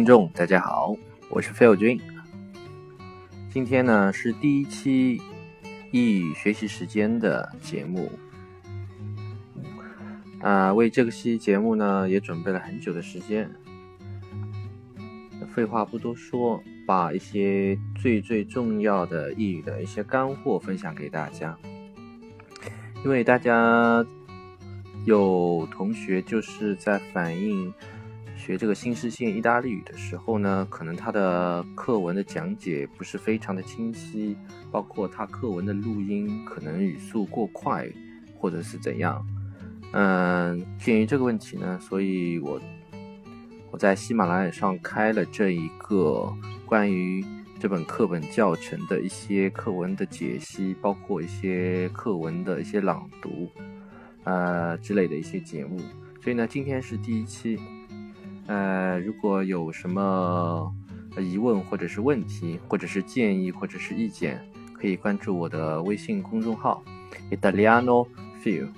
听众，大家好，我是费友君。今天呢是第一期英语学习时间的节目。啊，为这个期节目呢也准备了很久的时间。废话不多说，把一些最最重要的英语的一些干货分享给大家。因为大家有同学就是在反映。学这个新视线意大利语的时候呢，可能他的课文的讲解不是非常的清晰，包括他课文的录音可能语速过快，或者是怎样。嗯，鉴于这个问题呢，所以我我在喜马拉雅上开了这一个关于这本课本教程的一些课文的解析，包括一些课文的一些朗读，呃之类的一些节目。所以呢，今天是第一期。呃，如果有什么疑问或者是问题，或者是建议或者是意见，可以关注我的微信公众号 Italiano Feel。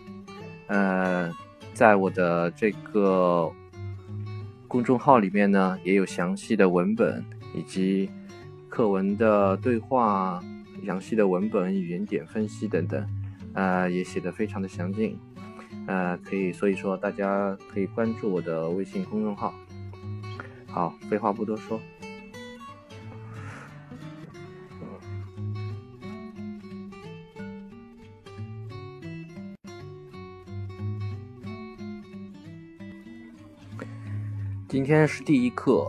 呃，在我的这个公众号里面呢，也有详细的文本以及课文的对话、详细的文本、语言点分析等等，呃，也写的非常的详尽。呃，可以，所以说大家可以关注我的微信公众号。好，废话不多说。今天是第一课，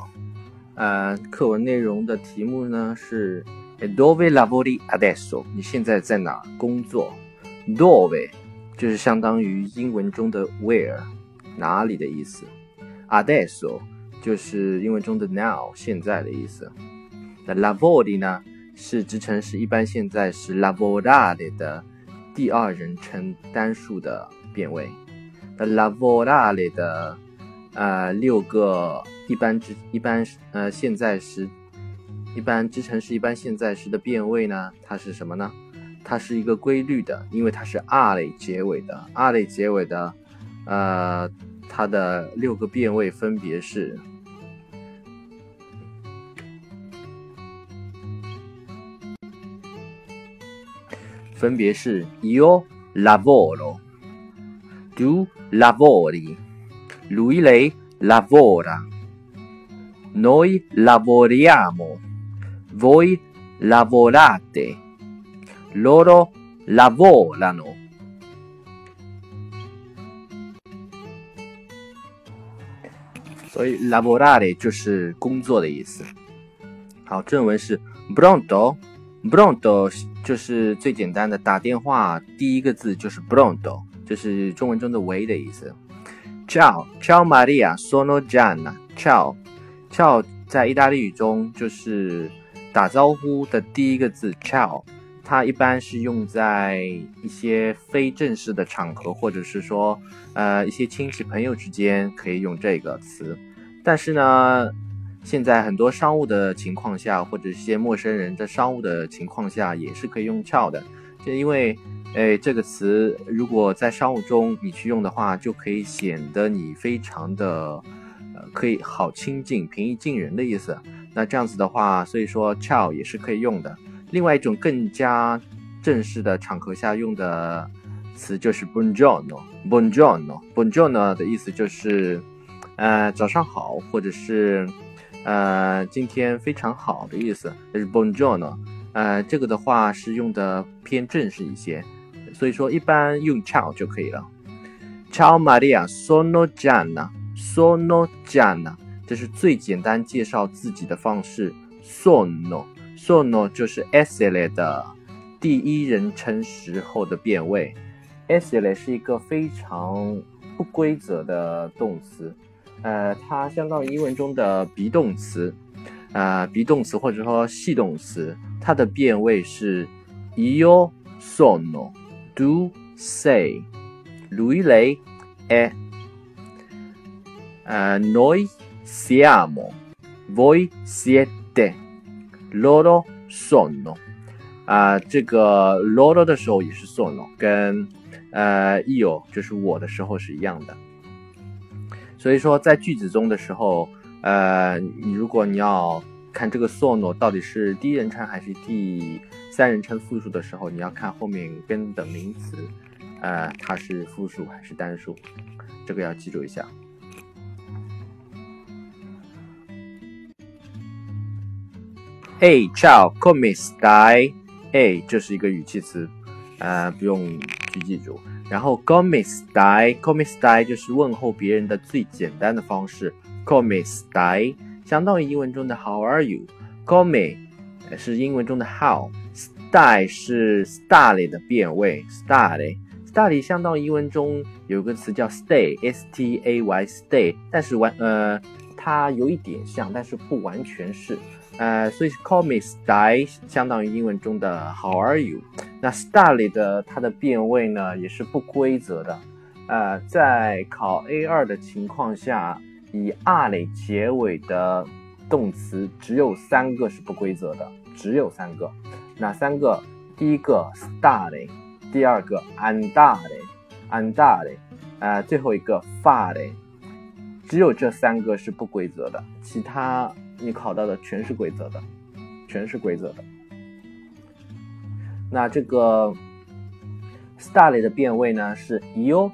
呃，课文内容的题目呢是 “Dove lavori adesso？” 你现在在哪工作？Dove 就是相当于英文中的 “where”，哪里的意思？Adesso 就是英文中的 “now”，现在的意思。那 lavori 呢是直称是一般现在时 lavorare 的第二人称单数的变位。那 lavorare 的呃，六个一般之一般呃现在时，一般之成时一般现在时的变位呢？它是什么呢？它是一个规律的，因为它是 R 类结尾的，R 类结尾的，呃，它的六个变位分别是，分别是 Io lavoro，Do lavori。Lui lei lavora, noi lavoriamo, voi lavorate, loro lavorano。所以 lavorare 就是工作的意思。好，正文是 pronto，pronto 就是最简单的打电话，第一个字就是 pronto，这是中文中的喂的意思。Ciao, ciao Maria, sono Gianna. Ciao, ciao 在意大利语中就是打招呼的第一个字。Ciao，它一般是用在一些非正式的场合，或者是说，呃，一些亲戚朋友之间可以用这个词。但是呢，现在很多商务的情况下，或者一些陌生人在商务的情况下，也是可以用 ciao 的，就因为。哎，这个词如果在商务中你去用的话，就可以显得你非常的，呃，可以好亲近、平易近人的意思。那这样子的话，所以说 ciao 也是可以用的。另外一种更加正式的场合下用的词就是 buongiorno。buongiorno buongiorno 的意思就是，呃，早上好，或者是，呃，今天非常好的意思，就是 buongiorno。呃，这个的话是用的偏正式一些。所以说，一般用 ciao 就可以了。Ciao Maria, sono Gianna, sono Gianna，这是最简单介绍自己的方式。Sono, sono 就是 essere 的第一人称时候的变位。essere 是一个非常不规则的动词，呃，它相当于英文中的 be 动词，呃，be 动词或者说系动词，它的变位是 io sono。Do say, lui lei è. Uh, noi siamo, voi siete, loro sono. 啊，这个 loro 的时候也是 sono，跟呃 io 就是我的时候是一样的。所以说，在句子中的时候，呃，你如果你要看这个 sono 到底是第一人称还是第三人称复数的时候，你要看后面跟的名词，呃，它是复数还是单数，这个要记住一下。哎，ciao，come stai？哎，这是一个语气词，呃，不用去记住。然后 come stai，come stai 就是问候别人的最简单的方式。come stai 相当于英文中的 How are you？come 是英文中的 How，stai 是 stare 的变位，stare，stare 相当于英文中有个词叫 stay，s t a y，stay，但是完呃，它有一点像，但是不完全是。呃，所以 call me stay 相当于英文中的 How are you？那 star 里的它的变位呢也是不规则的。呃，在考 A 二的情况下，以 r 类结尾的动词只有三个是不规则的，只有三个。哪三个？第一个 stare，第二个 andare，andare，呃，最后一个 fare，只有这三个是不规则的，其他。你考到的全是规则的，全是规则的。那这个 style 的变位呢是 io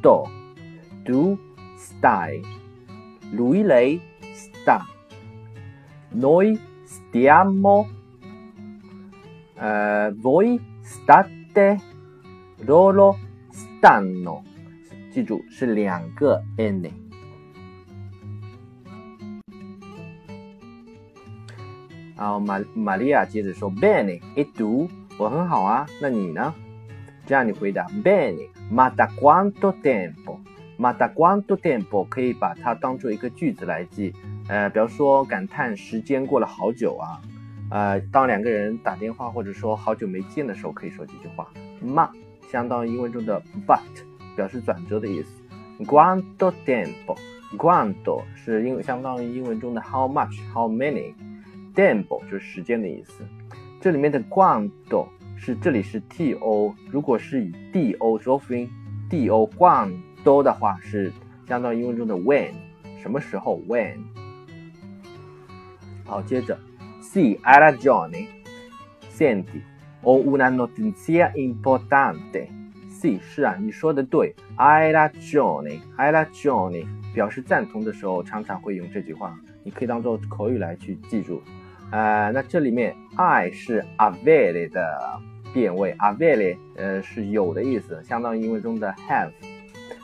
sto，do style，lui lei sta，noi stiamo，呃，voi state，loro stanno，记住是两个 n。然后玛玛利亚接着说：“Bene, e tu？我很好啊，那你呢？”这样你回答：“Bene, ma da quanto tempo? Ma da quanto tempo？可以把它当做一个句子来记。呃，比如说感叹时间过了好久啊。呃，当两个人打电话或者说好久没见的时候，可以说这句话。ma 相当于英文中的 but，表示转折的意思。Quanto tempo？Quanto 是英相当于英文中的 how much？How many many？tempo 就是时间的意思，这里面的 quando 是这里是 to，如果是以 do 做辅音，do quando 的话是相当于英文中的 when，什么时候 when。好，接着，sì hai ragione，senti，ho una notizia importante。sì 是啊，你说的对，hai ragione，hai ragione 表示赞同的时候常常会用这句话，你可以当做口语来去记住。呃，那这里面 I 是 avere 的变位，avere 呃是有的意思，相当于英文中的 have。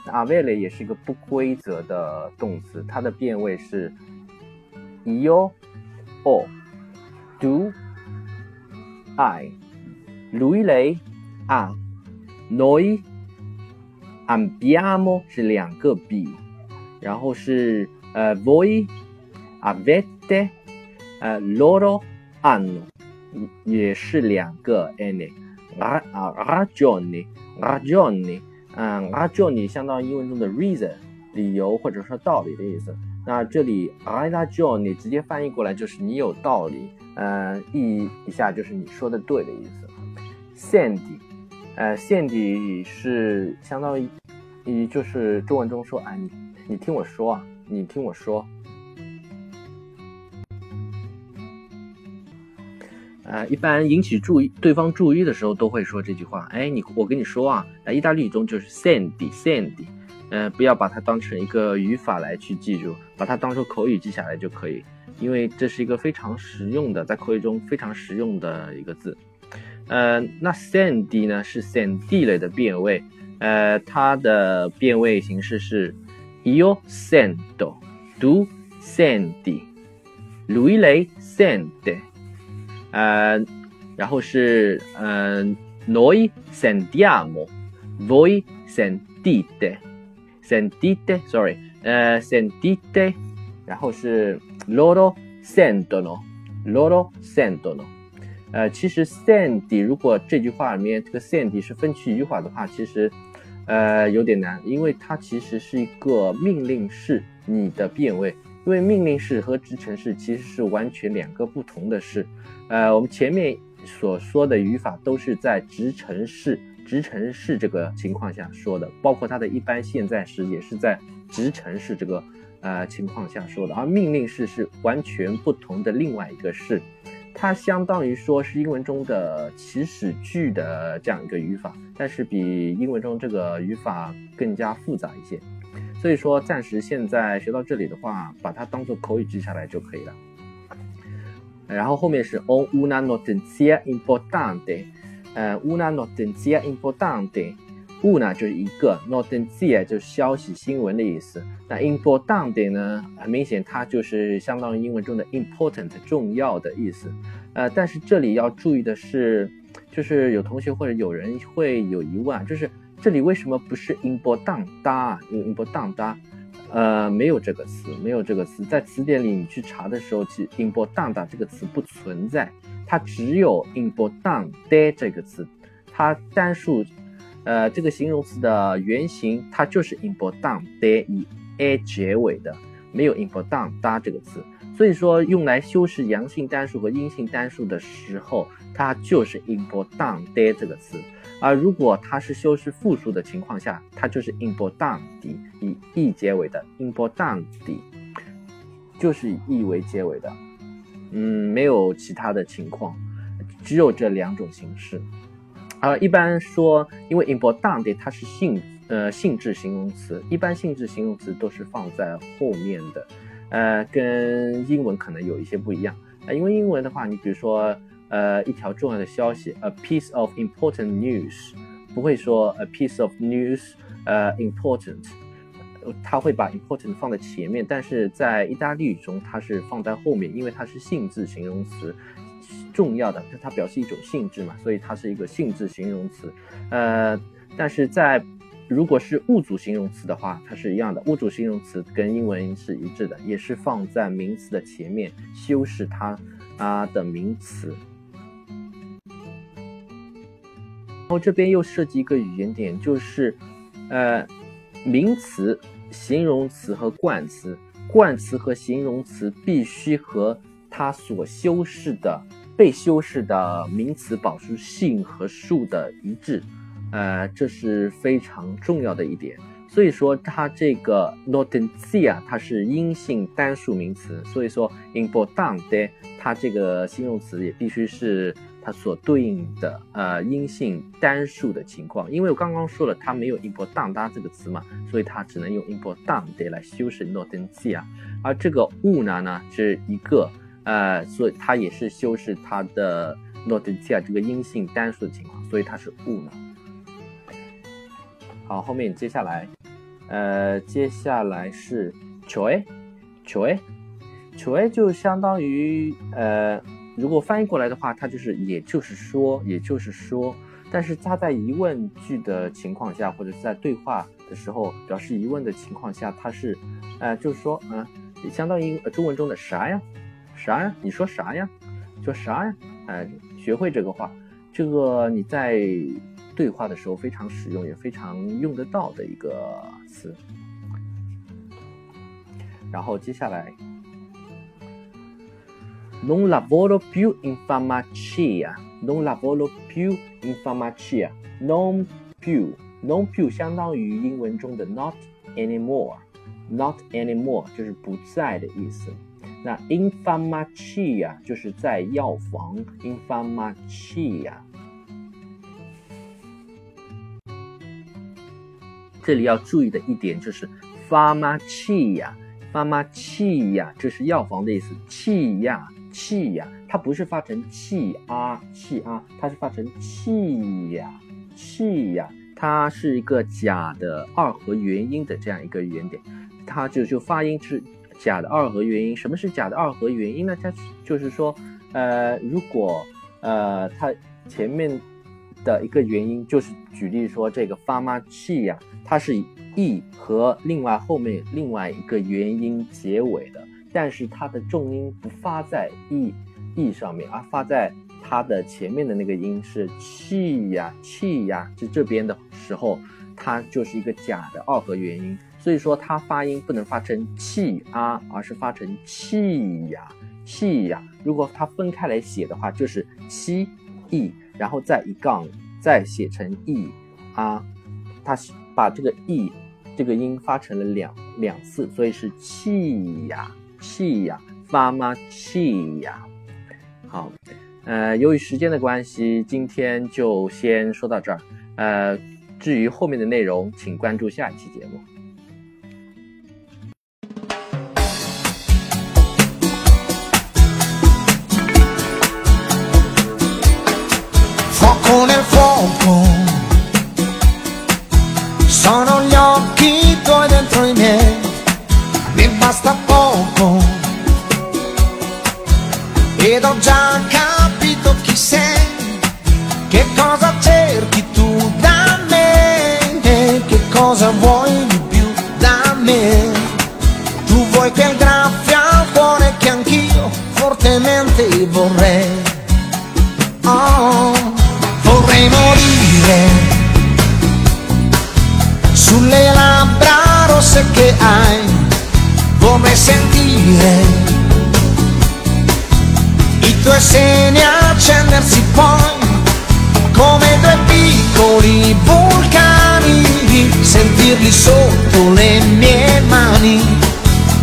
那 avere 也是一个不规则的动词，它的变位是 io o do I lui lei a, noi, abbiamo 是两个比，然后是呃 voi avete。呃，loro hanno 也是两个 n，啊啊，ragione，ragione，嗯，ragione 相当于英文中的 reason，理由或者说道理的意思。那这里 ragione 直接翻译过来就是你有道理，嗯，意译一下就是你说的对的意思。senti，呃，senti 是相当于，你就是中文中说，哎，你你听我说啊，你听我说。呃，一般引起注意对方注意的时候，都会说这句话。哎，你我跟你说啊，在意大利语中就是 sendi sendi，呃，不要把它当成一个语法来去记住，把它当做口语记下来就可以，因为这是一个非常实用的，在口语中非常实用的一个字。呃，那 sendi 呢是 sendi 类的变位，呃，它的变位形式是 io sendo，tu sendi，lui lei sende。呃，然后是呃，noi sentiamo，voi sentite，sentite，sorry，呃，sentite，然后是 loro sentono，loro sentono，呃，其实 senti 如果这句话里面这个 senti 是分区语法的话，其实呃有点难，因为它其实是一个命令式你的变位，因为命令式和直陈式其实是完全两个不同的式。呃，我们前面所说的语法都是在直陈式、直陈式这个情况下说的，包括它的一般现在时也是在直陈式这个呃情况下说的，而命令式是完全不同的另外一个式，它相当于说是英文中的祈使句的这样一个语法，但是比英文中这个语法更加复杂一些。所以说，暂时现在学到这里的话，把它当做口语记下来就可以了。然后后面是 on una notizia importante，呃，una notizia importante，una 就是一个，notizia 就是消息、新闻的意思。那 importante 呢，很明显它就是相当于英文中的 important，重要的意思。呃，但是这里要注意的是，就是有同学或者有人会有疑问，就是。这里为什么不是 importante？因为 importante，呃，没有这个词，没有这个词，在词典里你去查的时候，其实 importante 这个词不存在，它只有 importante 这个词，它单数，呃，这个形容词的原型它就是 importante 以 a 结尾的，没有 importante 这个词，所以说用来修饰阳性单数和阴性单数的时候，它就是 importante 这个词。而如果它是修饰复数的情况下，它就是 important，以 e 结尾的 important，就是以 e 为结尾的，嗯，没有其他的情况，只有这两种形式。而一般说，因为 important 它是性呃性质形容词，一般性质形容词都是放在后面的，呃，跟英文可能有一些不一样啊，因为英文的话，你比如说。呃，一条重要的消息，a piece of important news，不会说 a piece of news，呃，important，它会把 important 放在前面，但是在意大利语中它是放在后面，因为它是性质形容词，重要的，它表示一种性质嘛，所以它是一个性质形容词。呃，但是在如果是物主形容词的话，它是一样的，物主形容词跟英文是一致的，也是放在名词的前面，修饰它啊的名词。然后这边又涉及一个语言点，就是，呃，名词、形容词和冠词，冠词和形容词必须和它所修饰的、被修饰的名词保持性和数的一致，呃，这是非常重要的一点。所以说，它这个 notizia 它是阴性单数名词，所以说 importante 它这个形容词也必须是。它所对应的呃阴性单数的情况，因为我刚刚说了它没有 importante 这个词嘛，所以它只能用 importante 来修饰 notizia，而这个 una 呢是一个呃，所以它也是修饰它的 notizia 这个阴性单数的情况，所以它是 una。好，后面接下来呃接下来是 cioè，cioè，cioè 就相当于呃。如果翻译过来的话，它就是也就是说，也就是说，但是它在疑问句的情况下，或者是在对话的时候表示疑问的情况下，它是，呃，就是说，嗯，相当于中文中的啥呀，啥呀，你说啥呀，说啥呀，哎，学会这个话，这个你在对话的时候非常实用，也非常用得到的一个词。然后接下来。Non lavoro più in farmacia. Non lavoro più in farmacia. Non più, non più 相当于英文中的 not anymore. Not anymore 就是不在的意思。那 in farmacia 就是在药房。In farmacia 这里要注意的一点就是 farmacia，farmacia 这是药房的意思。气呀。气呀，它不是发成气啊气啊，它是发成气呀气呀，它是一个假的二合元音的这样一个语言点，它就就发音是假的二合元音。什么是假的二合元音呢？它就是说，呃，如果呃它前面的一个元音，就是举例说这个发妈气呀，它是以 e 和另外后面另外一个元音结尾的。但是它的重音不发在 e e 上面，而发在它的前面的那个音是气呀气呀，就这边的时候，它就是一个假的二合元音，所以说它发音不能发成气啊，而是发成气呀气呀。如果它分开来写的话，就是七 e，然后再一杠，再写成 e 啊，它把这个 e 这个音发成了两两次，所以是气呀气呀，发吗气呀。好，呃，由于时间的关系，今天就先说到这儿。呃，至于后面的内容，请关注下一期节目。Che cosa cerchi tu da me, che cosa vuoi di più da me. Tu vuoi quel graffio al cuore che anch'io fortemente vorrei. Oh, vorrei morire sulle labbra rosse che hai, vorrei sentire i tuoi seni accendersi poi come due piccoli vulcani, sentirli sotto le mie mani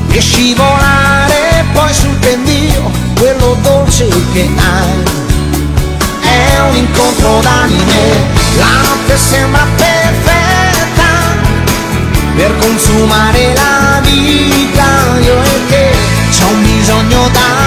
e scivolare poi sul pendio, quello dolce che hai. È un incontro d'anime, la notte sembra perfetta per consumare la vita, io e te c'è un bisogno d'anime.